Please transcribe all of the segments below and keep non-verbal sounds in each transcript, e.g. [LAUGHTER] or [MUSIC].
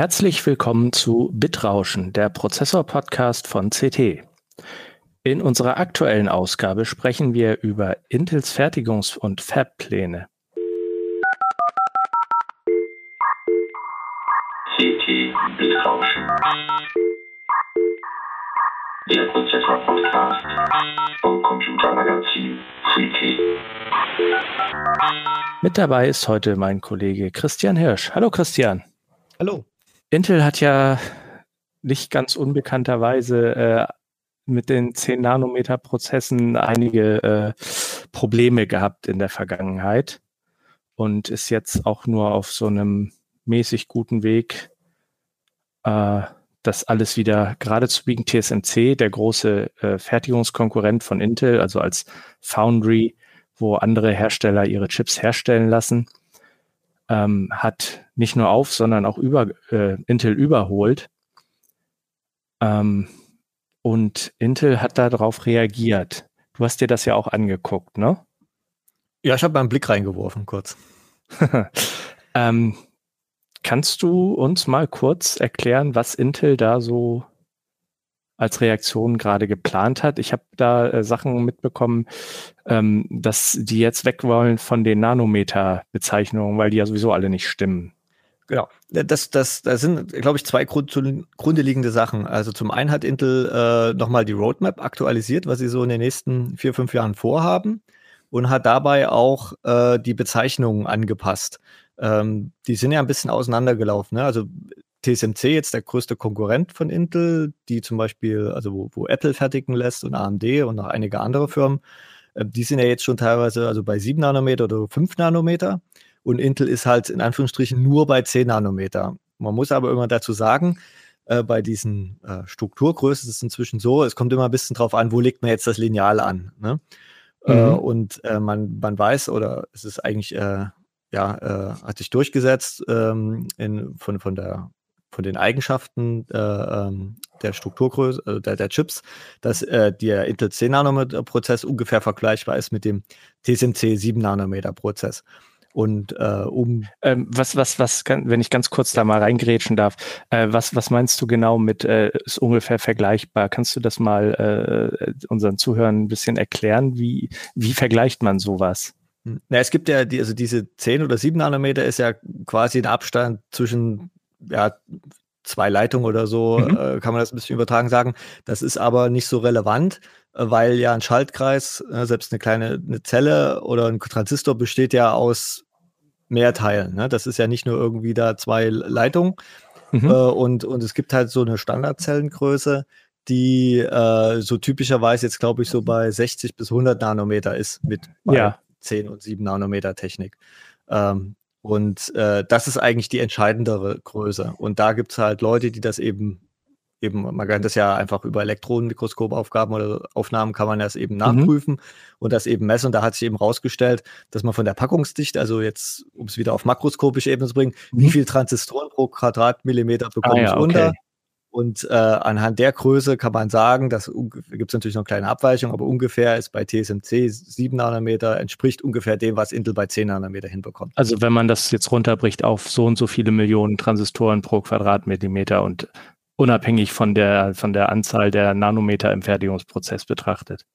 Herzlich willkommen zu Bitrauschen, der Prozessor-Podcast von CT. In unserer aktuellen Ausgabe sprechen wir über Intels Fertigungs- und Fab-Pläne. CT Bitrauschen. Der Prozessor-Podcast vom Computermagazin CT. Mit dabei ist heute mein Kollege Christian Hirsch. Hallo Christian. Hallo. Intel hat ja nicht ganz unbekannterweise äh, mit den 10 Nanometer Prozessen einige äh, Probleme gehabt in der Vergangenheit und ist jetzt auch nur auf so einem mäßig guten Weg, äh, das alles wieder gerade zu biegen. TSMC, der große äh, Fertigungskonkurrent von Intel, also als Foundry, wo andere Hersteller ihre Chips herstellen lassen, ähm, hat nicht nur auf, sondern auch über äh, Intel überholt. Ähm, und Intel hat darauf reagiert. Du hast dir das ja auch angeguckt, ne? Ja, ich habe mal einen Blick reingeworfen, kurz. [LAUGHS] ähm, kannst du uns mal kurz erklären, was Intel da so als Reaktion gerade geplant hat. Ich habe da äh, Sachen mitbekommen, ähm, dass die jetzt weg wollen von den Nanometer-Bezeichnungen, weil die ja sowieso alle nicht stimmen. Genau. Das, das, das sind, glaube ich, zwei Grund, Sachen. Also zum einen hat Intel äh, nochmal die Roadmap aktualisiert, was sie so in den nächsten vier, fünf Jahren vorhaben und hat dabei auch äh, die Bezeichnungen angepasst. Ähm, die sind ja ein bisschen auseinandergelaufen. Ne? Also TSMC jetzt der größte Konkurrent von Intel, die zum Beispiel, also wo, wo Apple fertigen lässt und AMD und noch einige andere Firmen, äh, die sind ja jetzt schon teilweise also bei 7 Nanometer oder 5 Nanometer und Intel ist halt in Anführungsstrichen nur bei 10 Nanometer. Man muss aber immer dazu sagen, äh, bei diesen äh, Strukturgrößen ist es inzwischen so, es kommt immer ein bisschen drauf an, wo legt man jetzt das Lineal an. Ne? Äh, mhm. und äh, man, man weiß, oder es ist eigentlich äh, ja, hat sich durchgesetzt ähm, in, von, von der von den Eigenschaften äh, ähm, der Strukturgröße äh, der, der, Chips, dass äh, der Intel 10 Nanometer Prozess ungefähr vergleichbar ist mit dem TSMC 7 Nanometer Prozess. Und äh, um ähm, was, was, was, kann, wenn ich ganz kurz da mal reingrätschen darf, äh, was, was meinst du genau mit äh, ist ungefähr vergleichbar? Kannst du das mal äh, unseren Zuhörern ein bisschen erklären? Wie, wie vergleicht man sowas? Hm. Na, es gibt ja die, also diese 10 oder 7 Nanometer ist ja quasi ein Abstand zwischen ja, zwei Leitungen oder so, mhm. äh, kann man das ein bisschen übertragen sagen. Das ist aber nicht so relevant, äh, weil ja ein Schaltkreis, äh, selbst eine kleine eine Zelle oder ein Transistor besteht ja aus mehr Teilen. Ne? Das ist ja nicht nur irgendwie da zwei Leitungen. Mhm. Äh, und, und es gibt halt so eine Standardzellengröße, die äh, so typischerweise jetzt, glaube ich, so bei 60 bis 100 Nanometer ist mit ja. 10 und 7 Nanometer Technik. Ähm, und äh, das ist eigentlich die entscheidendere Größe. Und da gibt es halt Leute, die das eben, eben, man kann das ja einfach über Elektronenmikroskopaufgaben oder Aufnahmen kann man das eben mhm. nachprüfen mhm. und das eben messen. Und da hat sich eben rausgestellt, dass man von der Packungsdichte, also jetzt, um es wieder auf makroskopische Ebene zu bringen, mhm. wie viel Transistoren pro Quadratmillimeter bekomme ah, ja, ich runter. Okay. Und äh, anhand der Größe kann man sagen, dass gibt es natürlich noch kleine Abweichungen, aber ungefähr ist bei TSMC 7 Nanometer entspricht ungefähr dem, was Intel bei 10 Nanometer hinbekommt. Also wenn man das jetzt runterbricht auf so und so viele Millionen Transistoren pro Quadratmillimeter und unabhängig von der, von der Anzahl der Nanometer im Fertigungsprozess betrachtet.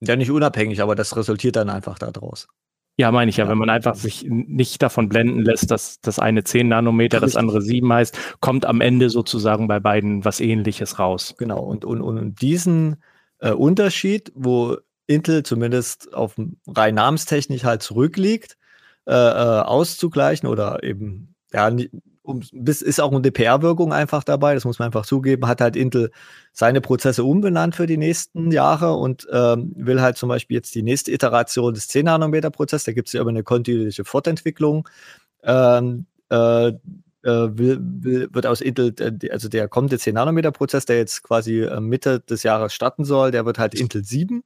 Ja, nicht unabhängig, aber das resultiert dann einfach daraus. Ja, meine ich ja, wenn man einfach sich nicht davon blenden lässt, dass das eine 10 Nanometer, Richtig. das andere 7 heißt, kommt am Ende sozusagen bei beiden was ähnliches raus. Genau, und, und, und diesen äh, Unterschied, wo Intel zumindest auf rein namenstechnisch halt zurückliegt, äh, äh, auszugleichen oder eben ja, um, ist auch eine PR-Wirkung einfach dabei, das muss man einfach zugeben, hat halt Intel seine Prozesse umbenannt für die nächsten Jahre und ähm, will halt zum Beispiel jetzt die nächste Iteration des 10-Nanometer-Prozesses, da gibt es ja immer eine kontinuierliche Fortentwicklung, ähm, äh, äh, will, will, wird aus Intel, also der kommende 10-Nanometer-Prozess, der jetzt quasi äh, Mitte des Jahres starten soll, der wird halt Intel 7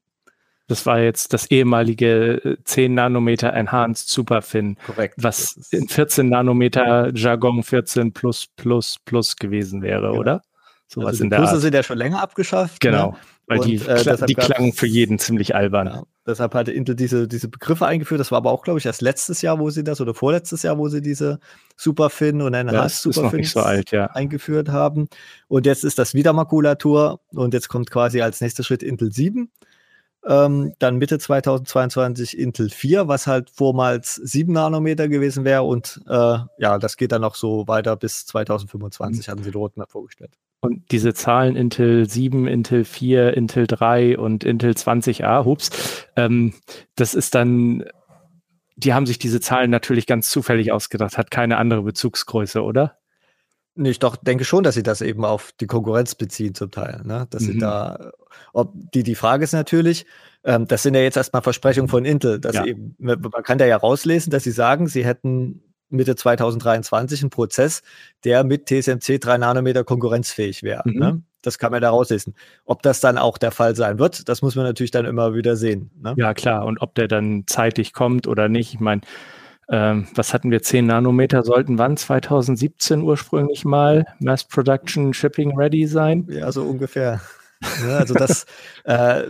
das war jetzt das ehemalige 10 äh, Nanometer Enhanced Superfin. Korrekt. Was in 14 Nanometer Jargon 14 plus plus plus gewesen wäre, genau. oder? Sowas also in die der Plusse Art. sind ja schon länger abgeschafft. Genau, Ne? weil die, Und, äh, kla- deshalb die klangen für jeden ziemlich albern. Ja, deshalb hatte Intel diese, diese Begriffe eingeführt. Das war aber auch, glaube ich, erst letztes Jahr, wo sie das, oder vorletztes Jahr, wo sie diese Superfin und Ja, noch Superfins nicht so alt, ja. eingeführt haben. Und jetzt ist das wieder Makulatur und jetzt kommt quasi als nächster Schritt Intel 7. Ähm, dann Mitte 2022 Intel 4, was halt vormals 7 Nanometer gewesen wäre. Und äh, ja, das geht dann noch so weiter bis 2025, hatten sie die Roadmap vorgestellt. Und diese Zahlen Intel 7, Intel 4, Intel 3 und Intel 20a, hups, ähm, das ist dann, die haben sich diese Zahlen natürlich ganz zufällig ausgedacht, hat keine andere Bezugsgröße, oder? Nee, ich doch denke schon, dass sie das eben auf die Konkurrenz beziehen zum Teil. Ne? Dass sie Mhm. da, ob die, die Frage ist natürlich, ähm, das sind ja jetzt erstmal Versprechungen von Intel, dass Ja. eben, man man kann da ja rauslesen, dass sie sagen, sie hätten Mitte 2023 einen Prozess, der mit TSMC 3 Nanometer konkurrenzfähig wäre. Mhm. Ne? Das kann man da rauslesen. Ob das dann auch der Fall sein wird, das muss man natürlich dann immer wieder sehen. Ne? Ja, klar. Und ob der dann zeitig kommt oder nicht, ich meine, ähm, was hatten wir? 10 Nanometer sollten wann? 2017 ursprünglich mal Mass Production Shipping Ready sein. Ja, so ungefähr. Ja, also das, [LAUGHS] äh,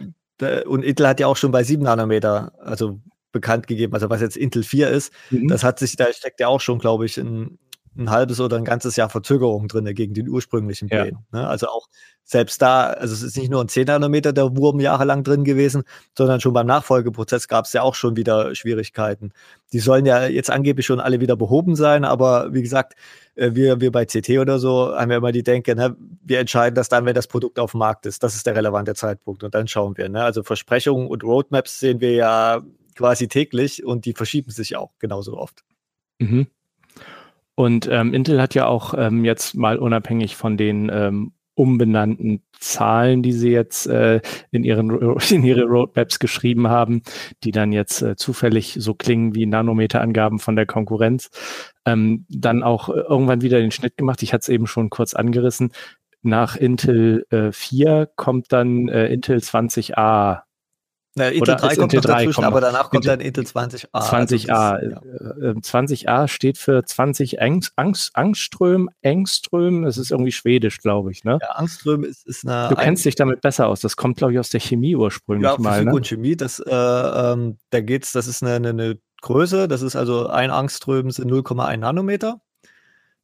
und Intel hat ja auch schon bei 7 Nanometer, also bekannt gegeben, also was jetzt Intel 4 ist, Mhm. das hat sich, da steckt ja auch schon, glaube ich, ein, ein halbes oder ein ganzes Jahr Verzögerung drin gegen den ursprünglichen Ja. Plänen. Ne? Also auch selbst da, also es ist nicht nur ein 10 Nanometer der Wurm jahrelang drin gewesen, sondern schon beim Nachfolgeprozess gab es ja auch schon wieder Schwierigkeiten. Die sollen ja jetzt angeblich schon alle wieder behoben sein, aber wie gesagt, äh, wir, wir bei CT oder so haben ja immer die Denke, ne, wir entscheiden das dann, wenn das Produkt auf dem Markt ist. Das ist der relevante Zeitpunkt und dann schauen wir. Ne? Also Versprechungen und Roadmaps sehen wir ja quasi täglich und die verschieben sich auch genauso oft. Mhm. Und ähm, Intel hat ja auch ähm, jetzt mal unabhängig von den ähm, umbenannten Zahlen, die sie jetzt äh, in, ihren, [LAUGHS] in ihre Roadmaps geschrieben haben, die dann jetzt äh, zufällig so klingen wie Nanometerangaben von der Konkurrenz, ähm, dann auch äh, irgendwann wieder den Schnitt gemacht. Ich hatte es eben schon kurz angerissen. Nach Intel äh, 4 kommt dann äh, Intel 20a Na, Intel Oder 3 als kommt Intel noch 3 dazwischen, kommt aber danach kommt Intel- dann Intel 20a. Also 20a. das- ja. Äh, äh, 20a steht für 20 Angst, Angst, Angström, Engström. Das ist irgendwie schwedisch, glaube ich. Ne? Ja, Angström ist, ist eine. Du kennst dich damit besser aus. Das kommt, glaube ich, aus der Chemie ursprünglich ja, mal. Physik Ne? und Chemie, das, äh, ähm, da geht's, das ist eine, eine, eine Größe, das ist also ein Angström sind 0,1 Nanometer.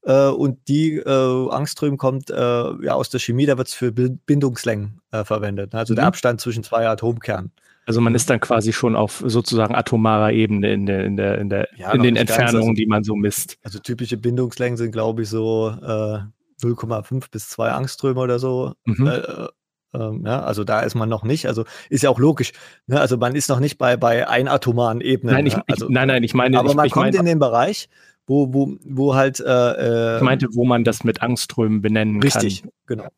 Äh, und die äh, Angström kommt äh, ja aus der Chemie, da wird es für Bindungslängen äh, verwendet. ne? Also der Mhm. Abstand zwischen zwei Atomkernen. Also man ist dann quasi schon auf sozusagen atomarer Ebene in der, in der, in der, Ja, in den Entfernungen, also- die man so misst. Also typische Bindungslängen sind, glaube ich, so äh, 0,5 bis 2 Angströme oder so. Mhm. Äh, äh, ähm, ja, also da ist man noch nicht. Also ist ja auch logisch. Ne? Also man ist noch nicht bei, bei einatomaren Ebenen. nein, ich, ne? also, ich, nein, nein, ich meine, aber ich, man kommt meine, in den Bereich, wo, wo, wo halt äh, äh, ich meinte, wo man das mit Angströmen benennen richtig, kann. genau.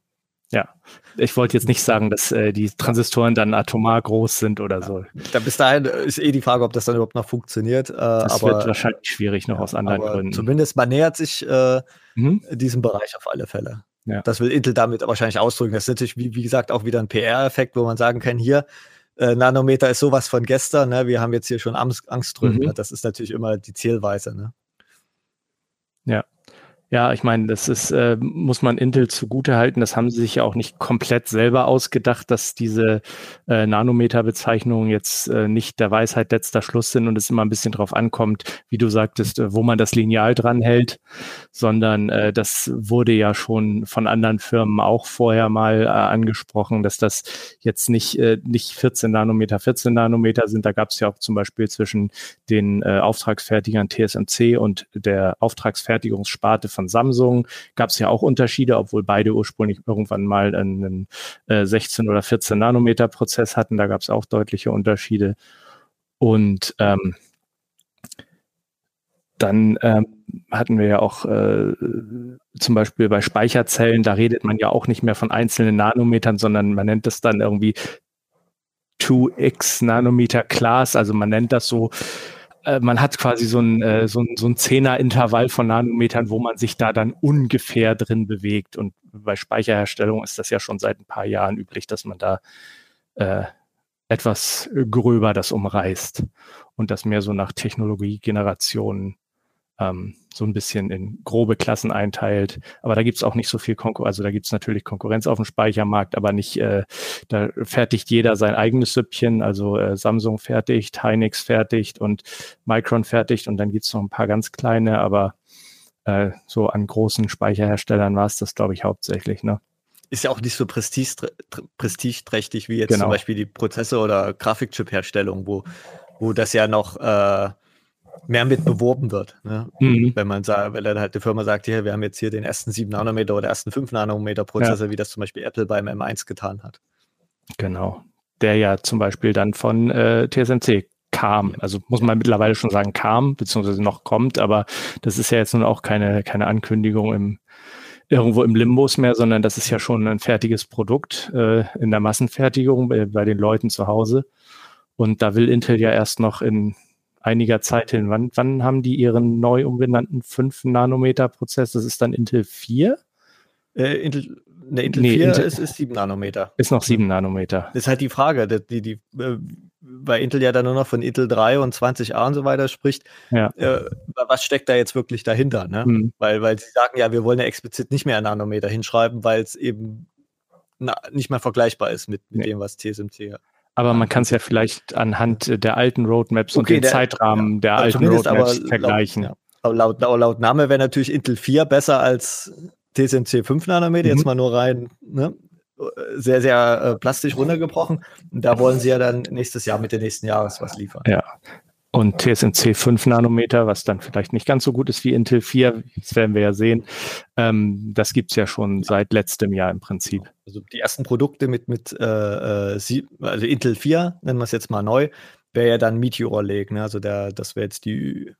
Ich wollte jetzt nicht sagen, dass äh, die Transistoren dann atomar groß sind oder so. Da bis dahin ist eh die Frage, ob das dann überhaupt noch funktioniert. Äh, Das aber wird wahrscheinlich schwierig noch aus anderen Gründen. zumindest man nähert sich äh, Mhm. diesem Bereich auf alle Fälle. Ja. Das will Intel damit wahrscheinlich ausdrücken. Das ist natürlich, wie, wie gesagt, auch wieder ein PR-Effekt, wo man sagen kann, hier, äh, Nanometer ist sowas von gestern, ne? wir haben jetzt hier schon Angst, Angströme. Mhm. Ne? Das ist natürlich immer die Zielweise. Ne? Yeah. Ja, ich meine, das ist, äh, muss man Intel zugute halten. Das haben sie sich ja auch nicht komplett selber ausgedacht, dass diese äh, Nanometer-Bezeichnungen jetzt äh, nicht der Weisheit letzter Schluss sind und es immer ein bisschen drauf ankommt, wie du sagtest, äh, wo man das Lineal dran hält, sondern äh, das wurde ja schon von anderen Firmen auch vorher mal äh, angesprochen, dass das jetzt nicht, äh, nicht 14 Nanometer, 14 Nanometer sind. Da gab es ja auch zum Beispiel zwischen den äh, Auftragsfertigern TSMC und der Auftragsfertigungssparte von Samsung gab es ja auch Unterschiede, obwohl beide ursprünglich irgendwann mal einen äh, 16 oder 14 Nanometer Prozess hatten. Da gab es auch deutliche Unterschiede. Und ähm, dann ähm, hatten wir ja auch äh, zum Beispiel bei Speicherzellen, da redet man ja auch nicht mehr von einzelnen Nanometern, sondern man nennt das dann irgendwie 2x Nanometer Class. Also man nennt das so, man hat quasi so ein, äh, so ein, so ein Zehner-Intervall von Nanometern, wo man sich da dann ungefähr drin bewegt. Und bei Speicherherstellung ist das ja schon seit ein paar Jahren üblich, dass man da äh, etwas gröber das umreißt und das mehr so nach Technologiegenerationen ähm, so ein bisschen in grobe Klassen einteilt. Aber da gibt's auch nicht so viel Konkurrenz. Also da gibt's natürlich Konkurrenz auf dem Speichermarkt, aber nicht, äh, da fertigt jeder sein eigenes Süppchen. Also äh, Samsung fertigt, Hynix fertigt und Micron fertigt und dann gibt's noch ein paar ganz kleine, aber äh, so an großen Speicherherstellern war es das, glaube ich, hauptsächlich. Ne? Ist ja auch nicht so prestigeträchtig wie jetzt Genau. zum Beispiel die Prozessor- oder Grafikchip-Herstellung, wo, wo das ja noch äh, mehr mit beworben wird. Ne? Mhm. Wenn man sagt, wenn dann halt die Firma sagt, hier, wir haben jetzt hier den ersten 7 Nanometer oder ersten 5 Nanometer Prozessor, wie das zum Beispiel Apple beim M1 getan hat. Genau. Der ja zum Beispiel dann von äh, TSMC kam. Also muss man mittlerweile schon sagen, kam, beziehungsweise noch kommt, aber das ist ja jetzt nun auch keine, keine Ankündigung im irgendwo im Limbus mehr, sondern das ist ja schon ein fertiges Produkt äh, in der Massenfertigung bei, bei den Leuten zu Hause. Und da will Intel ja erst noch in einiger Zeit hin. Wann, wann haben die ihren neu umbenannten 5 Nanometer Prozess? Das ist dann Intel 4? Äh, Intel, ne, Intel Nee, 4 Intel- ist, ist 7 Nanometer. Ist noch 7 Nanometer. Das ist halt die Frage, die, die, die äh, weil Intel ja dann nur noch von Intel 3 und 20a und so weiter spricht. Ja. Äh, was steckt da jetzt wirklich dahinter? Ne? Hm. Weil, weil sie sagen, ja, wir wollen ja explizit nicht mehr Nanometer hinschreiben, weil es eben na, nicht mehr vergleichbar ist mit, mit Nee. dem, was TSMC hat. Aber man kann es ja vielleicht anhand der alten Roadmaps und Okay, den der- Zeitrahmen der Also alten Roadmaps laut- vergleichen. Ja. Aber laut, laut, laut Name wäre natürlich Intel 4 besser als TSMC 5 Nanometer, Mhm. jetzt mal nur rein, ne? sehr, sehr äh, plastisch runtergebrochen. Und da wollen sie ja dann nächstes Jahr, Mitte nächsten Jahres was liefern. Ja. Und TSMC 5 Nanometer, was dann vielleicht nicht ganz so gut ist wie Intel 4, das werden wir ja sehen. Ähm, das gibt's ja schon seit letztem Jahr im Prinzip. Also die ersten Produkte mit, mit äh, äh, sie, also Intel 4, nennen wir es jetzt mal neu, wäre ja dann Meteor Lake. Ne? Also der, das wäre jetzt die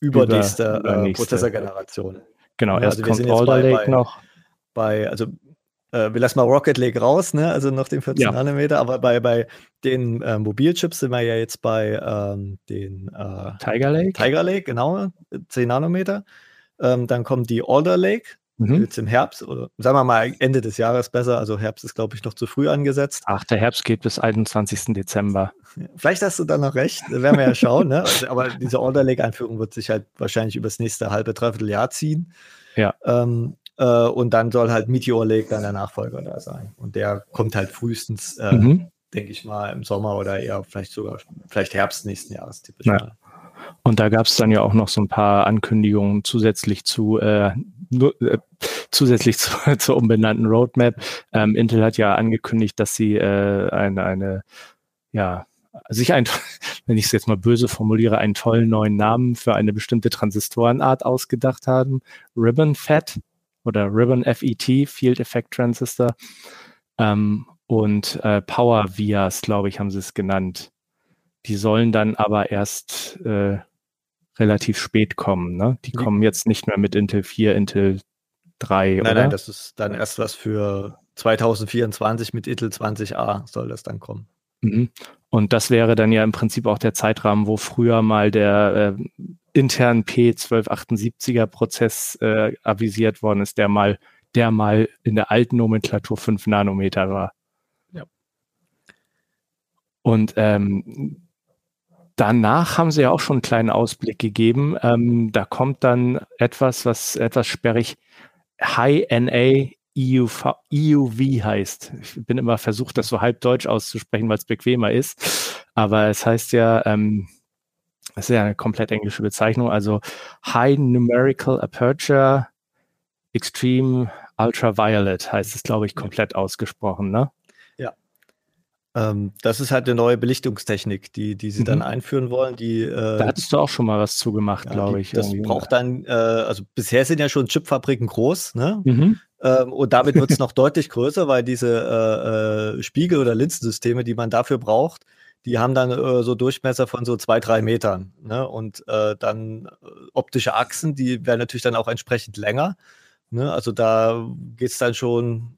übernächste Über- äh. Prozessorgeneration. Genau, Ja, erst also kommt Alder Lake bei- noch. bei, also äh, wir lassen mal Rocket Lake raus, ne? also noch den 14 Ja. Nanometer, aber bei, bei den äh, Mobilchips sind wir ja jetzt bei ähm, den äh, Tiger Lake. Tiger Lake, genau, 10 Nanometer. Ähm, dann kommt die Alder Lake, Mhm. jetzt im Herbst, oder sagen wir mal Ende des Jahres besser, also Herbst ist, glaube ich, noch zu früh angesetzt. Ach, der Herbst geht bis 21. Dezember. Vielleicht hast du da noch recht, werden wir ja schauen, ne? Also, aber diese Alder Lake-Einführung wird sich halt wahrscheinlich übers nächste halbe, dreiviertel Jahr ziehen. Ja. Ähm, äh, und dann soll halt Meteor Lake dann der Nachfolger da sein. Und der kommt halt frühestens, äh, Mhm. denke ich mal, im Sommer oder eher vielleicht sogar, vielleicht Herbst nächsten Jahres typisch Ja. Und da gab's dann ja auch noch so ein paar Ankündigungen zusätzlich zu äh, nur, äh, zusätzlich [LAUGHS] zu, zur umbenannten Roadmap. Ähm, Intel hat ja angekündigt, dass sie äh, eine, eine ja sich ein, [LAUGHS] wenn ich es jetzt mal böse formuliere, einen tollen neuen Namen für eine bestimmte Transistorenart ausgedacht haben. Ribbon FET oder Ribbon FET, Field Effect Transistor. Ähm, und äh, Power Vias, glaube ich, haben sie es genannt. Die sollen dann aber erst äh, relativ spät kommen. Ne? Die Die- kommen jetzt nicht mehr mit Intel 4, Intel 3, Nein, oder? nein, das ist dann erst was für 2024 mit Intel 20a soll das dann kommen. Mhm. Und das wäre dann ja im Prinzip auch der Zeitrahmen, wo früher mal der äh, intern P1278er Prozess äh, avisiert worden ist, der mal, der mal in der alten Nomenklatur 5 Nanometer war. Ja. Und ähm, danach haben sie ja auch schon einen kleinen Ausblick gegeben. Ähm, da kommt dann etwas, was etwas sperrig High NA EUV, EUV heißt. Ich bin immer versucht, das so halb deutsch auszusprechen, weil es bequemer ist. Aber es heißt ja, ähm, das ist ja eine komplett englische Bezeichnung, also High Numerical Aperture Extreme Ultraviolet heißt es, glaube ich, komplett ausgesprochen, ne? Ähm, das ist halt eine neue Belichtungstechnik, die, die sie dann Mhm. einführen wollen. Die, äh, Da hattest du auch schon mal was zugemacht, ja, glaube ich. Das irgendwie. braucht dann, äh, also bisher sind ja schon Chipfabriken groß, ne? Mhm. Ähm, und damit wird es [LAUGHS] noch deutlich größer, weil diese äh, äh, Spiegel- oder Linsensysteme, die man dafür braucht, die haben dann äh, so Durchmesser von so zwei, drei Metern. Ne? Und äh, dann äh, optische Achsen, die werden natürlich dann auch entsprechend länger. Ne? Also da geht es dann schon,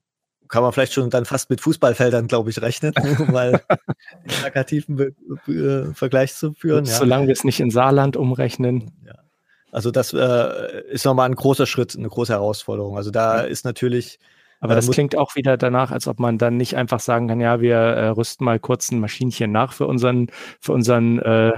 kann man vielleicht schon dann fast mit Fußballfeldern, glaube ich, rechnen, [LAUGHS] um mal einen plakativen Be Be äh, Vergleich zu führen. Ja. Solange wir es nicht in Saarland umrechnen. Also das äh, ist nochmal ein großer Schritt, eine große Herausforderung. Also da ist natürlich Aber Äh, das klingt auch wieder danach, als ob man dann nicht einfach sagen kann, ja, wir äh, rüsten mal kurz ein Maschinchen nach für unseren, für unseren äh,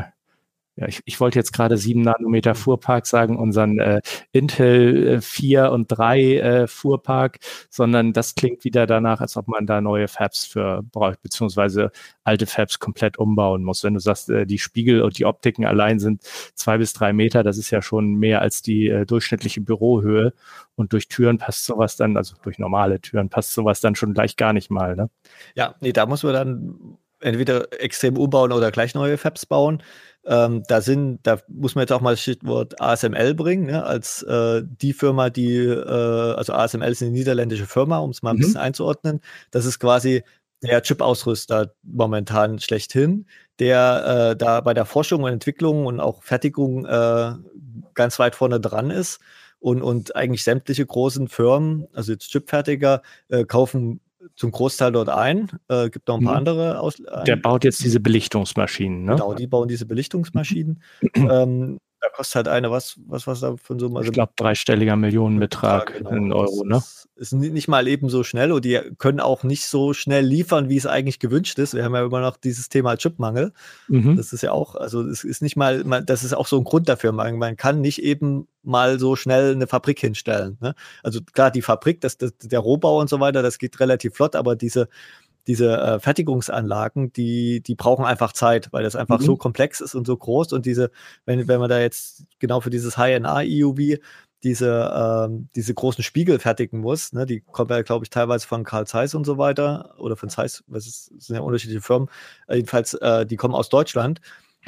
ja, ich, ich wollte jetzt gerade sieben Nanometer Fuhrpark sagen, unseren äh, Intel 4 und 3 äh, Fuhrpark, sondern das klingt wieder danach, als ob man da neue Fabs für braucht, beziehungsweise alte Fabs komplett umbauen muss. Wenn du sagst, äh, die Spiegel und die Optiken allein sind zwei bis drei Meter, das ist ja schon mehr als die äh, durchschnittliche Bürohöhe. Und durch Türen passt sowas dann, also durch normale Türen passt sowas dann schon gleich gar nicht mal. Ne? Ja, nee, da muss man dann entweder extrem umbauen oder gleich neue Fabs bauen. Ähm, da sind, da muss man jetzt auch mal das Stichwort ASML bringen, ne, als äh, die Firma, die, äh, also ASML ist eine niederländische Firma, um es mal ein mhm. bisschen einzuordnen. Das ist quasi der Chip-Ausrüster momentan schlechthin, der äh, da bei der Forschung und Entwicklung und auch Fertigung äh, ganz weit vorne dran ist. Und, und eigentlich sämtliche großen Firmen, also jetzt Chipfertiger, äh, kaufen zum Großteil dort ein. Äh, gibt noch ein paar mhm. andere aus. Der baut jetzt diese Belichtungsmaschinen, ne? Genau, die bauen diese Belichtungsmaschinen. [CLEARS THROAT] ähm, da kostet halt eine, was, was, was da von so einem. Also ich glaube, dreistelliger Millionenbetrag genau. in Euro, ne? Ist nicht mal eben so schnell und die können auch nicht so schnell liefern, wie es eigentlich gewünscht ist. Wir haben ja immer noch dieses Thema Chipmangel. Mhm. Das ist ja auch, also es ist nicht mal, das ist auch so ein Grund dafür. Man, man kann nicht eben mal so schnell eine Fabrik hinstellen. Ne? Also klar, die Fabrik, das, das, der Rohbau und so weiter, das geht relativ flott, aber diese, diese äh, Fertigungsanlagen, die, die brauchen einfach Zeit, weil das einfach mhm. so komplex ist und so groß. Und diese, wenn, wenn man da jetzt genau für dieses High-NA-EUV diese, ähm, diese großen Spiegel fertigen muss, ne, die kommen ja, glaube ich, teilweise von Carl Zeiss und so weiter oder von Zeiss, was ist, sind ja unterschiedliche Firmen, äh, jedenfalls, äh, die kommen aus Deutschland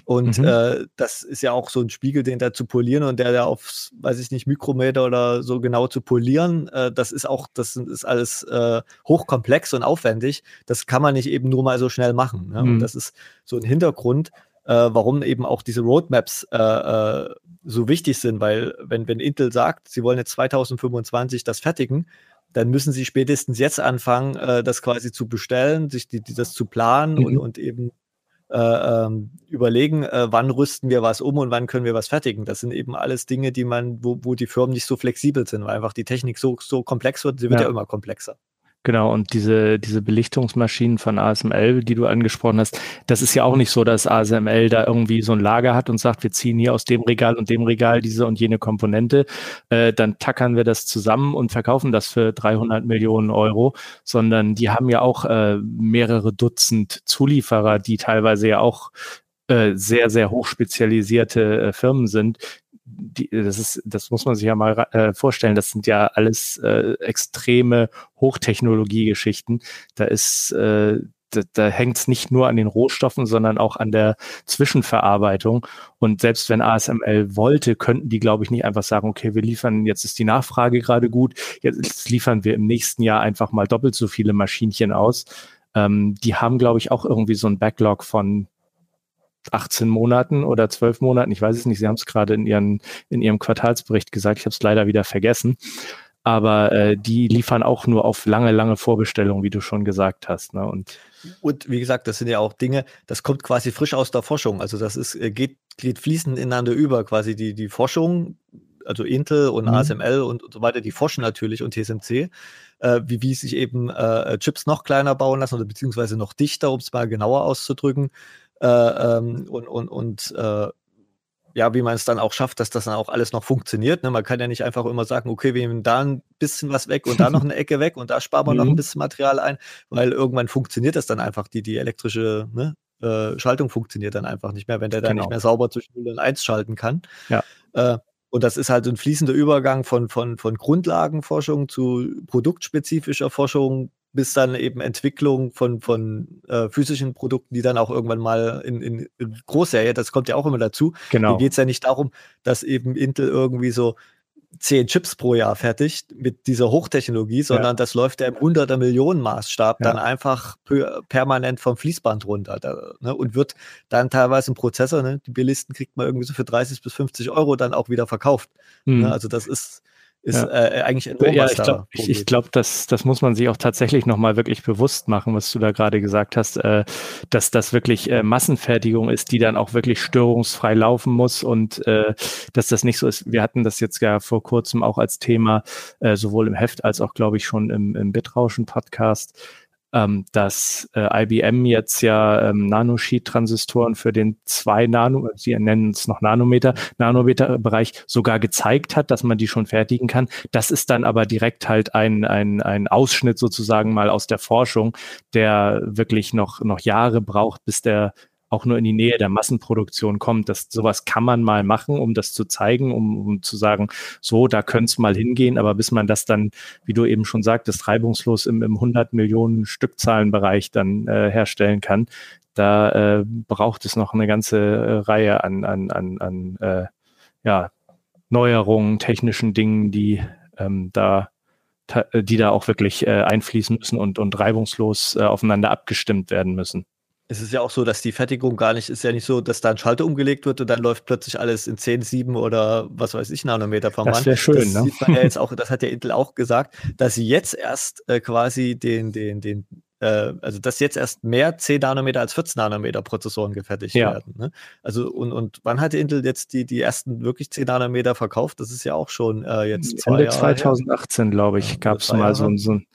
und mhm. äh, das ist ja auch so ein Spiegel, den da zu polieren und der da auf, weiß ich nicht, Mikrometer oder so genau zu polieren, äh, das ist auch, das ist alles äh, hochkomplex und aufwendig. Das kann man nicht eben nur mal so schnell machen. Ne? Mhm. Und das ist so ein Hintergrund, äh, warum eben auch diese Roadmaps äh, äh, so wichtig sind, weil wenn, wenn Intel sagt, sie wollen jetzt 2025 das fertigen, dann müssen sie spätestens jetzt anfangen, das quasi zu bestellen, sich die, die das zu planen mhm. und, und eben äh, ähm, überlegen, äh, wann rüsten wir was um und wann können wir was fertigen. Das sind eben alles Dinge, die man, wo, wo die Firmen nicht so flexibel sind, weil einfach die Technik so, so komplex wird, sie wird ja, ja immer komplexer. Genau, und diese, diese Belichtungsmaschinen von ASML, die du angesprochen hast, das ist ja auch nicht so, dass ASML da irgendwie so ein Lager hat und sagt, wir ziehen hier aus dem Regal und dem Regal diese und jene Komponente, äh, dann tackern wir das zusammen und verkaufen das für 300 Millionen Euro, sondern die haben ja auch äh, mehrere Dutzend Zulieferer, die teilweise ja auch äh, sehr, sehr hochspezialisierte äh, Firmen sind, die, das ist, das muss man sich ja mal äh, vorstellen. Das sind ja alles äh, extreme Hochtechnologie-Geschichten. Da ist, äh, da, da hängt es nicht nur an den Rohstoffen, sondern auch an der Zwischenverarbeitung. Und selbst wenn ASML wollte, könnten die, glaube ich, nicht einfach sagen, okay, wir liefern, jetzt ist die Nachfrage gerade gut, jetzt liefern wir im nächsten Jahr einfach mal doppelt so viele Maschinchen aus. Ähm, die haben, glaube ich, auch irgendwie so ein Backlog von 18 Monaten oder 12 Monaten, ich weiß es nicht, Sie haben es gerade in, Ihren, in Ihrem Quartalsbericht gesagt, ich habe es leider wieder vergessen. Aber äh, die liefern auch nur auf lange, lange Vorbestellungen, wie du schon gesagt hast. Ne? Und, und wie gesagt, das sind ja auch Dinge, das kommt quasi frisch aus der Forschung. Also das ist, äh, geht, geht fließend ineinander über, quasi die, die Forschung, also Intel und mhm. ASML und, und, so weiter, die forschen natürlich und TSMC, äh, wie, wie sich eben äh, Chips noch kleiner bauen lassen oder beziehungsweise noch dichter, um es mal genauer auszudrücken. Äh, ähm, und und, und äh, ja, wie man es dann auch schafft, dass das dann auch alles noch funktioniert. Ne? Man kann ja nicht einfach immer sagen, okay, wir nehmen da ein bisschen was weg und da noch eine [LAUGHS] Ecke weg und da sparen wir mhm. noch ein mhm. bisschen Material ein, weil irgendwann funktioniert das dann einfach, die, die elektrische ne, äh, Schaltung funktioniert dann einfach nicht mehr, wenn der genau. dann nicht mehr sauber zwischen 0 und 1 schalten kann. Ja. Äh, und das ist halt ein fließender Übergang von, von, von Grundlagenforschung zu produktspezifischer Forschung bis dann eben Entwicklung von, von äh, physischen Produkten, die dann auch irgendwann mal in, in, in Großserie, das kommt ja auch immer dazu. Genau. Hier geht es ja nicht darum, dass eben Intel irgendwie so zehn Chips pro Jahr fertigt mit dieser Hochtechnologie, sondern ja. das läuft ja im hunderter Millionen Maßstab ja. dann einfach permanent vom Fließband runter da, ne, und wird dann teilweise im Prozessor, ne, die Billisten kriegt man irgendwie so für 30 bis 50 Euro dann auch wieder verkauft. Ne, mhm. Ne, also das ist ist ja. äh, eigentlich enorm. Ja, ich glaube, ich, ich glaub, das, das muss man sich auch tatsächlich nochmal wirklich bewusst machen, was du da gerade gesagt hast, äh, dass das wirklich äh, Massenfertigung ist, die dann auch wirklich störungsfrei laufen muss und äh, dass das nicht so ist. Wir hatten das jetzt ja vor kurzem auch als Thema, äh, sowohl im Heft als auch, glaube ich, schon im, im Bitrauschen-Podcast ähm, dass äh, IBM jetzt ja ähm, Nanosheet-Transistoren für den zwei Nano, sie nennen es noch Nanometer, Nanometer-Bereich sogar gezeigt hat, dass man die schon fertigen kann. Das ist dann aber direkt halt ein, ein, ein Ausschnitt sozusagen mal aus der Forschung, der wirklich noch, noch Jahre braucht, bis der auch nur in die Nähe der Massenproduktion kommt. Das, sowas kann man mal machen, um das zu zeigen, um, um zu sagen, so, da könnte es mal hingehen, aber bis man das dann, wie du eben schon sagtest, reibungslos im, im 100 Millionen Stückzahlenbereich dann äh, herstellen kann, da äh, braucht es noch eine ganze äh, Reihe an, an, an, an äh, ja, Neuerungen, technischen Dingen, die ähm, da die da auch wirklich äh, einfließen müssen und, und reibungslos äh, aufeinander abgestimmt werden müssen. Es ist ja auch so, dass die Fertigung gar nicht, ist ja nicht so, dass da ein Schalter umgelegt wird und dann läuft plötzlich alles in 10, 7 oder was weiß ich, Nanometer voran. Das wäre schön, das ne? sieht man ja jetzt auch, das hat ja Intel auch gesagt, dass sie jetzt erst äh, quasi den, den, den, äh, also dass jetzt erst mehr 10 Nanometer als 14 Nanometer Prozessoren gefertigt ja. werden. Ne? Also und, und wann hat Intel jetzt die, die ersten wirklich 10 Nanometer verkauft? Das ist ja auch schon äh, jetzt zwei Ende Jahre 2018, glaube ich, gab es mal so, so ein,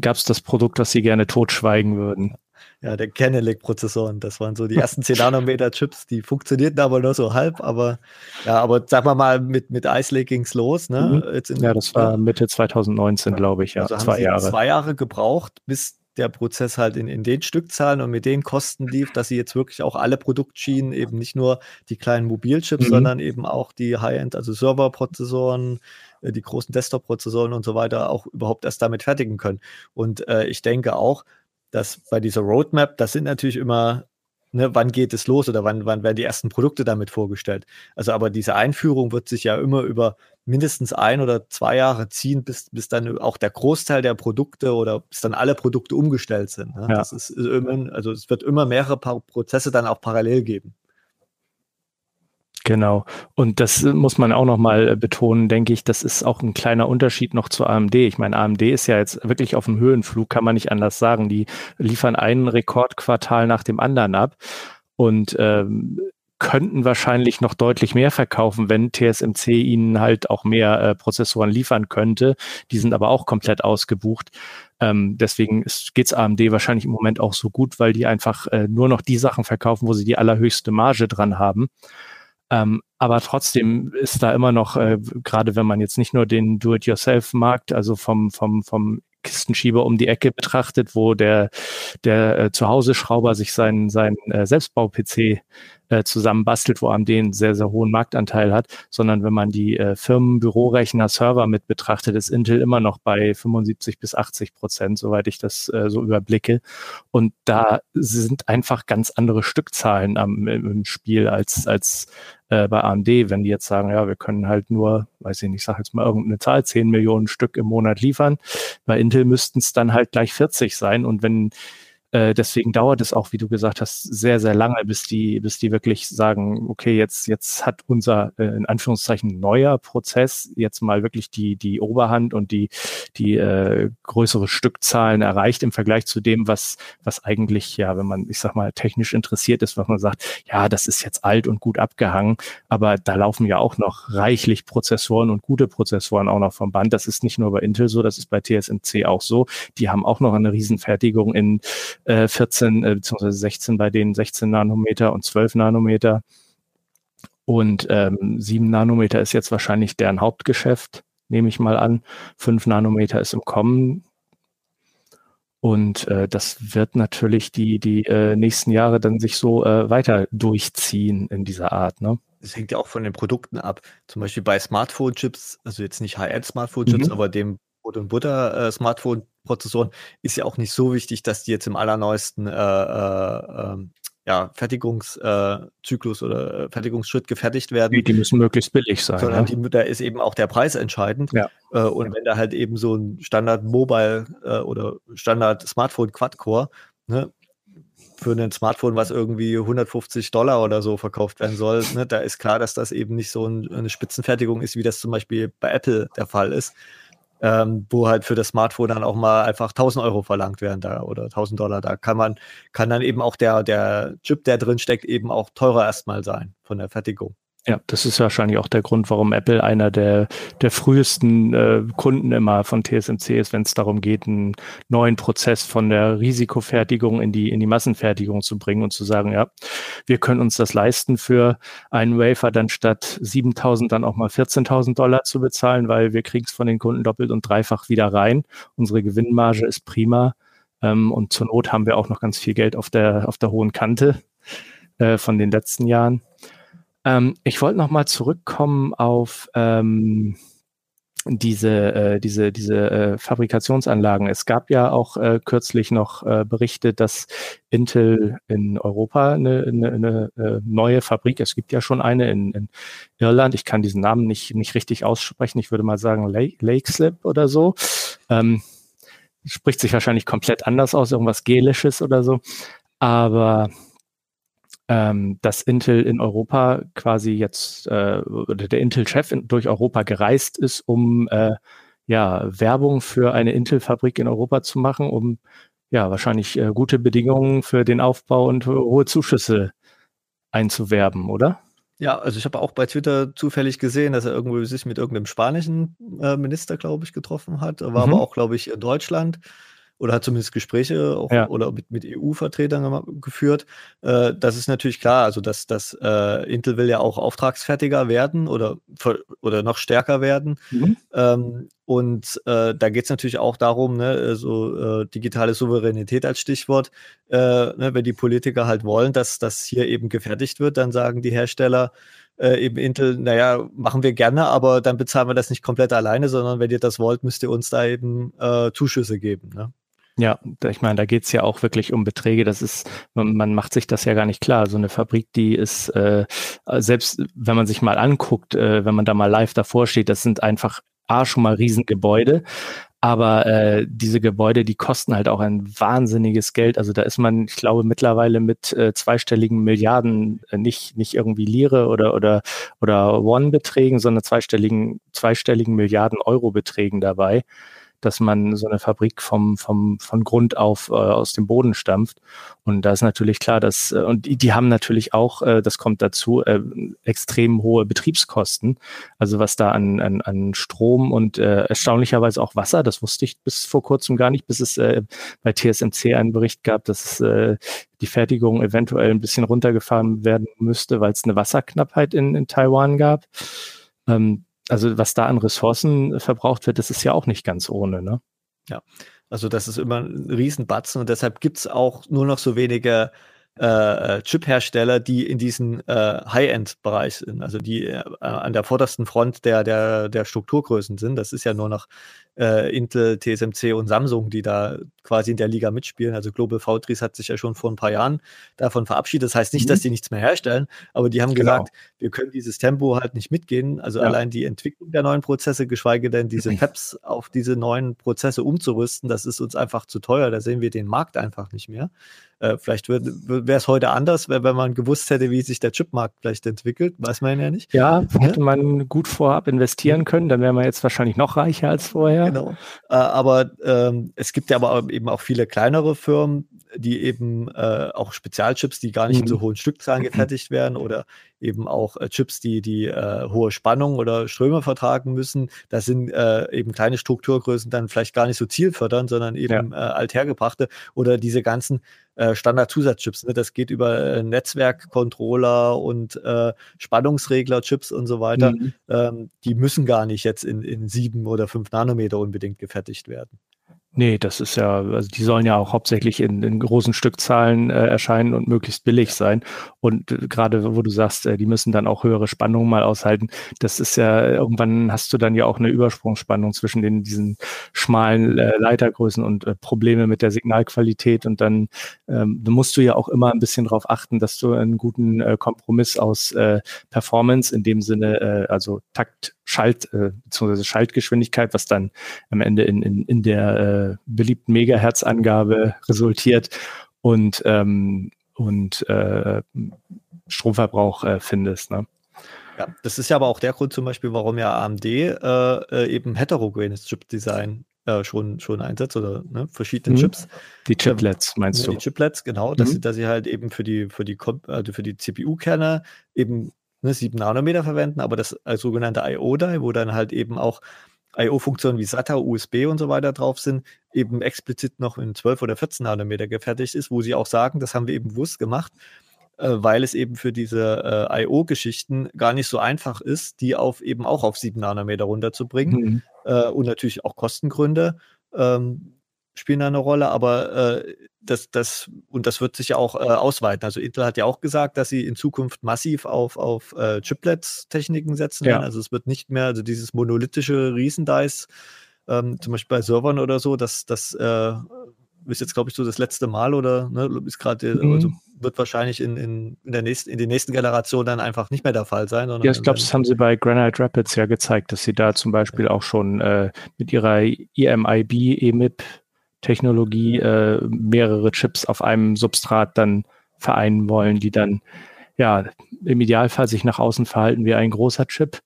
gab es das Produkt, was sie gerne totschweigen würden ja, der Kernelec-Prozessoren. Das waren so die ersten 10 Nanometer Chips, die funktionierten aber nur so halb, aber ja, aber sagen wir mal, mit, mit Ice Lake ging es los, ne? Mhm. ja, das war Mitte 2019, ja. glaube ich, ja. Also zwei Jahre. Zwei Jahre gebraucht, bis der Prozess halt in, in den Stückzahlen und mit den Kosten lief, dass sie jetzt wirklich auch alle Produktschienen, eben nicht nur die kleinen Mobilchips, mhm. sondern eben auch die High-End, also Serverprozessoren, äh, die großen Desktop-Prozessoren und so weiter auch überhaupt erst damit fertigen können. Und äh, ich denke auch, dass bei dieser Roadmap, das sind natürlich immer, ne, wann geht es los oder wann, wann werden die ersten Produkte damit vorgestellt. Also aber diese Einführung wird sich ja immer über mindestens ein oder zwei Jahre ziehen, bis, bis dann auch der Großteil der Produkte oder bis dann alle Produkte umgestellt sind. Ne? Ja. Das ist immer, also es wird immer mehrere Prozesse dann auch parallel geben. Genau. Und das muss man auch nochmal äh, betonen, denke ich, das ist auch ein kleiner Unterschied noch zu AMD. Ich meine, AMD ist ja jetzt wirklich auf dem Höhenflug, kann man nicht anders sagen. Die liefern einen Rekordquartal nach dem anderen ab und ähm, könnten wahrscheinlich noch deutlich mehr verkaufen, wenn TSMC ihnen halt auch mehr äh, Prozessoren liefern könnte. Die sind aber auch komplett ausgebucht. Ähm, deswegen geht es AMD wahrscheinlich im Moment auch so gut, weil die einfach äh, nur noch die Sachen verkaufen, wo sie die allerhöchste Marge dran haben. Ähm, aber trotzdem ist da immer noch, äh, gerade wenn man jetzt nicht nur den Do-it-yourself-Markt, also vom, vom, vom Kistenschieber um die Ecke betrachtet, wo der, der äh, Zuhause-Schrauber sich seinen, seinen äh, Selbstbau-PC äh, zusammenbastelt, wo AMD einen sehr, sehr hohen Marktanteil hat, sondern wenn man die äh, Firmen, Bürorechner, Server mit betrachtet, ist Intel immer noch bei 75 bis 80 Prozent, soweit ich das äh, so überblicke. Und da sind einfach ganz andere Stückzahlen am, im Spiel als, als äh, bei AMD, wenn die jetzt sagen, ja, wir können halt nur, weiß ich nicht, ich sage jetzt mal irgendeine Zahl, 10 Millionen Stück im Monat liefern. Bei Intel müssten es dann halt gleich 40 sein. Und wenn äh, deswegen dauert es auch, wie du gesagt hast, sehr, sehr lange, bis die, bis die wirklich sagen, okay, jetzt, jetzt hat unser, äh, in Anführungszeichen, neuer Prozess jetzt mal wirklich die, die Oberhand und die, die äh, größere Stückzahlen erreicht im Vergleich zu dem, was, was eigentlich, ja, wenn man, ich sag mal, technisch interessiert ist, was man sagt, ja, das ist jetzt alt und gut abgehangen, aber da laufen ja auch noch reichlich Prozessoren und gute Prozessoren auch noch vom Band. Das ist nicht nur bei Intel so, das ist bei TSMC auch so. Die haben auch noch eine Riesenfertigung in äh, 14 äh, bzw. 16 bei denen 16 Nanometer und 12 Nanometer. Und ähm, 7 Nanometer ist jetzt wahrscheinlich deren Hauptgeschäft, nehme ich mal an. 5 Nanometer ist im Kommen. Und äh, das wird natürlich die, die äh, nächsten Jahre dann sich so äh, weiter durchziehen in dieser Art. Ne? Das hängt ja auch von den Produkten ab. Zum Beispiel bei Smartphone-Chips, also jetzt nicht High-End-Smartphone-Chips, mhm. aber dem Brot- und Butter-Smartphone Prozessoren ist ja auch nicht so wichtig, dass die jetzt im allerneuesten äh, äh, ähm, ja, Fertigungszyklus äh, oder äh, Fertigungsschritt gefertigt werden. Die, die müssen möglichst billig sein. Sondern ja? die, da ist eben auch der Preis entscheidend. Ja. Äh, und wenn da halt eben so ein Standard Mobile äh, oder Standard Smartphone Quad-Core ne, für ein Smartphone, was irgendwie 150 Dollar oder so verkauft werden soll, ne, da ist klar, dass das eben nicht so ein, eine Spitzenfertigung ist, wie das zum Beispiel bei Apple der Fall ist ähm, wo halt für das Smartphone dann auch mal einfach 1000 Euro verlangt werden da oder 1000 Dollar. Da kann man, kann dann eben auch der, der Chip, der drin steckt, eben auch teurer erstmal sein von der Fertigung. Ja, das ist wahrscheinlich auch der Grund, warum Apple einer der, der frühesten äh, Kunden immer von TSMC ist, wenn es darum geht, einen neuen Prozess von der Risikofertigung in die, in die Massenfertigung zu bringen und zu sagen, ja, wir können uns das leisten, für einen Wafer dann statt 7.000 dann auch mal 14.000 Dollar zu bezahlen, weil wir kriegen es von den Kunden doppelt und dreifach wieder rein. Unsere Gewinnmarge ist prima. Ähm, und zur Not haben wir auch noch ganz viel Geld auf der, auf der hohen Kante äh, von den letzten Jahren. Ähm, ich wollte noch mal zurückkommen auf ähm, diese, äh, diese, diese äh, Fabrikationsanlagen. Es gab ja auch äh, kürzlich noch äh, Berichte, dass Intel in Europa eine, eine, eine äh, neue Fabrik, es gibt ja schon eine in, in Irland, ich kann diesen Namen nicht, nicht richtig aussprechen, ich würde mal sagen Lake, Lake Slip oder so. Ähm, spricht sich wahrscheinlich komplett anders aus, irgendwas Gelisches oder so. Aber ähm, dass Intel in Europa quasi jetzt äh, oder der Intel-Chef durch Europa gereist ist, um äh, ja Werbung für eine Intel-Fabrik in Europa zu machen, um ja wahrscheinlich äh, gute Bedingungen für den Aufbau und hohe Zuschüsse einzuwerben, oder? Ja, also ich habe auch bei Twitter zufällig gesehen, dass er irgendwo sich mit irgendeinem spanischen äh, Minister, glaube ich, getroffen hat. War mhm. aber auch, glaube ich, in Deutschland oder hat zumindest Gespräche auch, ja. oder mit, mit EU-Vertretern geführt. Äh, das ist natürlich klar, also dass, dass äh, Intel will ja auch auftragsfertiger werden oder, oder noch stärker werden. Mhm. Ähm, und äh, da geht es natürlich auch darum, ne, so äh, digitale Souveränität als Stichwort. Äh, ne, wenn die Politiker halt wollen, dass das hier eben gefertigt wird, dann sagen die Hersteller, äh, eben Intel, naja, machen wir gerne, aber dann bezahlen wir das nicht komplett alleine, sondern wenn ihr das wollt, müsst ihr uns da eben äh, Zuschüsse geben. Ne? Ja, ich meine, da geht's ja auch wirklich um Beträge. Das ist, man, man, macht sich das ja gar nicht klar. So eine Fabrik, die ist, äh, selbst wenn man sich mal anguckt, äh, wenn man da mal live davor steht, das sind einfach A, schon mal Riesengebäude. Aber äh, diese Gebäude, die kosten halt auch ein wahnsinniges Geld. Also da ist man, ich glaube, mittlerweile mit äh, zweistelligen Milliarden, äh, nicht, nicht irgendwie Lire oder, oder, oder One-Beträgen, sondern zweistelligen, zweistelligen Milliarden Euro-Beträgen dabei dass man so eine Fabrik vom, vom, von Grund auf äh, aus dem Boden stampft. Und da ist natürlich klar, dass, äh, und die, die haben natürlich auch, äh, das kommt dazu, äh, extrem hohe Betriebskosten. Also was da an, an, an Strom und äh, erstaunlicherweise auch Wasser, das wusste ich bis vor kurzem gar nicht, bis es äh, bei TSMC einen Bericht gab, dass äh, die Fertigung eventuell ein bisschen runtergefahren werden müsste, weil es eine Wasserknappheit in, in Taiwan gab. Ähm, also was da an Ressourcen verbraucht wird, das ist ja auch nicht ganz ohne, ne? Ja, also das ist immer ein Riesenbatzen und deshalb gibt es auch nur noch so wenige äh, Chip-Hersteller, die in diesem äh, High-End-Bereich sind, also die äh, an der vordersten Front der, der, der Strukturgrößen sind. Das ist ja nur noch äh, Intel, TSMC und Samsung, die da quasi in der Liga mitspielen. Also Global Foundries hat sich ja schon vor ein paar Jahren davon verabschiedet. Das heißt nicht, mhm. dass die nichts mehr herstellen, aber die haben genau. gesagt, wir können dieses Tempo halt nicht mitgehen. Also ja. allein die Entwicklung der neuen Prozesse, geschweige denn diese. Fabs auf diese neuen Prozesse umzurüsten, das ist uns einfach zu teuer. Da sehen wir den Markt einfach nicht mehr. Äh, vielleicht wäre es heute anders, wenn man gewusst hätte, wie sich der Chipmarkt vielleicht entwickelt. Weiß man ja nicht. Ja, hätte man gut vorab investieren können, dann wäre man jetzt wahrscheinlich noch reicher als vorher. Genau. Äh, aber ähm, es gibt ja aber eben auch viele kleinere Firmen, die eben äh, auch Spezialchips, die gar nicht mhm. in so hohen Stückzahlen [CLEARS THROAT] gefertigt werden oder eben auch äh, Chips, die die äh, hohe Spannung oder Ströme vertragen müssen. Das sind äh, eben kleine Strukturgrößen dann vielleicht gar nicht so zielfördernd, sondern eben ja. Äh, althergebrachte oder diese ganzen äh, Standard-Zusatzchips. Ne? Das geht über Netzwerkcontroller und Spannungsregler-Chips und so weiter. Mhm. Ähm, die müssen gar nicht jetzt in, in sieben oder fünf Nanometer unbedingt gefertigt werden. Nee, das ist ja, also die sollen ja auch hauptsächlich in, in großen Stückzahlen äh, erscheinen und möglichst billig sein. Und äh, gerade wo du sagst, äh, die müssen dann auch höhere Spannungen mal aushalten, das ist ja, irgendwann hast du dann ja auch eine Übersprungsspannung zwischen den, diesen schmalen äh, Leitergrößen und äh, Probleme mit der Signalqualität. Und dann ähm, musst du ja auch immer ein bisschen darauf achten, dass du einen guten äh, Kompromiss aus äh, Performance in dem Sinne, äh, also Takt, Schalt, äh, beziehungsweise Schaltgeschwindigkeit, was dann am Ende in, in, in der äh, beliebten Megahertz-Angabe resultiert und, ähm, und äh, Stromverbrauch äh, findest. Ne? Ja, das ist ja aber auch der Grund zum Beispiel, warum ja AMD äh, äh, eben heterogenes Chip-Design äh, schon, schon einsetzt oder ne, verschiedene mhm. Chips. Die Chiplets, meinst du? Die Chiplets, genau, dass, mhm. sie, dass sie halt eben für die, für die, also für die CPU-Kerne eben ne, 7 Nanometer verwenden, aber das als sogenannte IO-Die, wo dann halt eben auch IO-Funktionen wie SATA, USB und so weiter drauf sind, eben explizit noch in 12 oder 14 Nanometer gefertigt ist, wo sie auch sagen, das haben wir eben bewusst gemacht, äh, weil es eben für diese äh, IO-Geschichten gar nicht so einfach ist, die auf eben auch auf 7 Nanometer runterzubringen mhm. äh, und natürlich auch Kostengründe. Ähm, spielen da eine Rolle, aber äh, das, das, und das wird sich ja auch äh, ausweiten. Also Intel hat ja auch gesagt, dass sie in Zukunft massiv auf, auf äh, Chiplets-Techniken setzen ja. werden. Also es wird nicht mehr, also dieses monolithische Riesendice, ähm, zum Beispiel bei Servern oder so, das, das äh, ist jetzt, glaube ich, so das letzte Mal oder ne, ist gerade, mhm. also wird wahrscheinlich in, in, in, der nächsten, in den nächsten Generationen dann einfach nicht mehr der Fall sein. ja, ich glaube, das haben sie bei Granite Rapids ja gezeigt, dass sie da zum Beispiel ja. auch schon äh, mit ihrer EMIB, EMIB Technologie äh, mehrere Chips auf einem Substrat dann vereinen wollen, die dann ja im Idealfall sich nach außen verhalten wie ein großer Chip.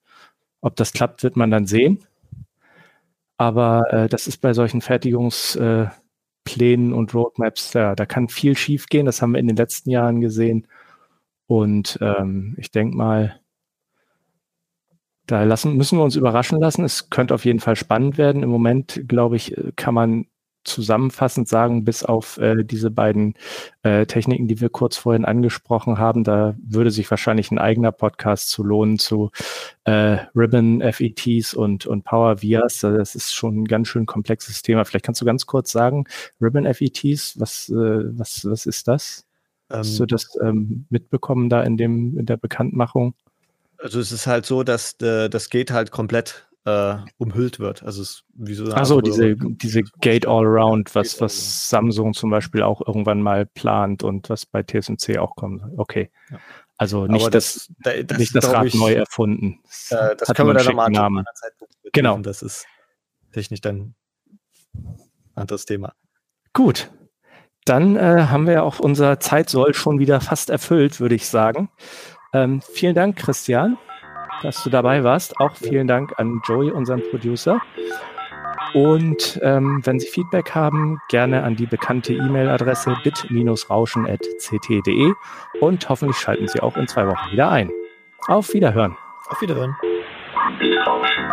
Ob das klappt, wird man dann sehen. Aber äh, das ist bei solchen Fertigungsplänen äh, und Roadmaps, ja, da kann viel schief gehen. Das haben wir in den letzten Jahren gesehen. Und ähm, ich denke mal, da lassen, müssen wir uns überraschen lassen. Es könnte auf jeden Fall spannend werden. Im Moment, glaube ich, kann man zusammenfassend sagen, bis auf äh, diese beiden äh, Techniken, die wir kurz vorhin angesprochen haben, da würde sich wahrscheinlich ein eigener Podcast zu lohnen zu äh, Ribbon FETs und, und Power Vias. Das ist schon ein ganz schön komplexes Thema. Vielleicht kannst du ganz kurz sagen, Ribbon FETs, was, äh, was, was ist das? Ähm, Hast du das ähm, mitbekommen da in dem, in der Bekanntmachung? Also es ist halt so, dass äh, das geht halt komplett äh, umhüllt wird. Also es wie so Achso, diese, diese Gate All-Around, was, was Samsung zum Beispiel auch irgendwann mal plant und was bei TSMC auch kommt. Okay. Ja. Also nicht das, das, das, nicht das Rad ich, neu erfunden. Äh, das können wir dann nochmal an Zeitpunkt Genau. Das ist technisch dann ein anderes Thema. Gut. Dann äh, haben wir ja auch unser Zeitsoll schon wieder fast erfüllt, würde ich sagen. Ähm, vielen Dank, Christian dass du dabei warst. Auch vielen Dank an Joey, unseren Producer. Und ähm, wenn Sie Feedback haben, gerne an die bekannte E-Mail-Adresse bit-rauschen.ct.de und hoffentlich schalten Sie auch in zwei Wochen wieder ein. Auf Wiederhören. Auf Wiederhören. Bitrauschen.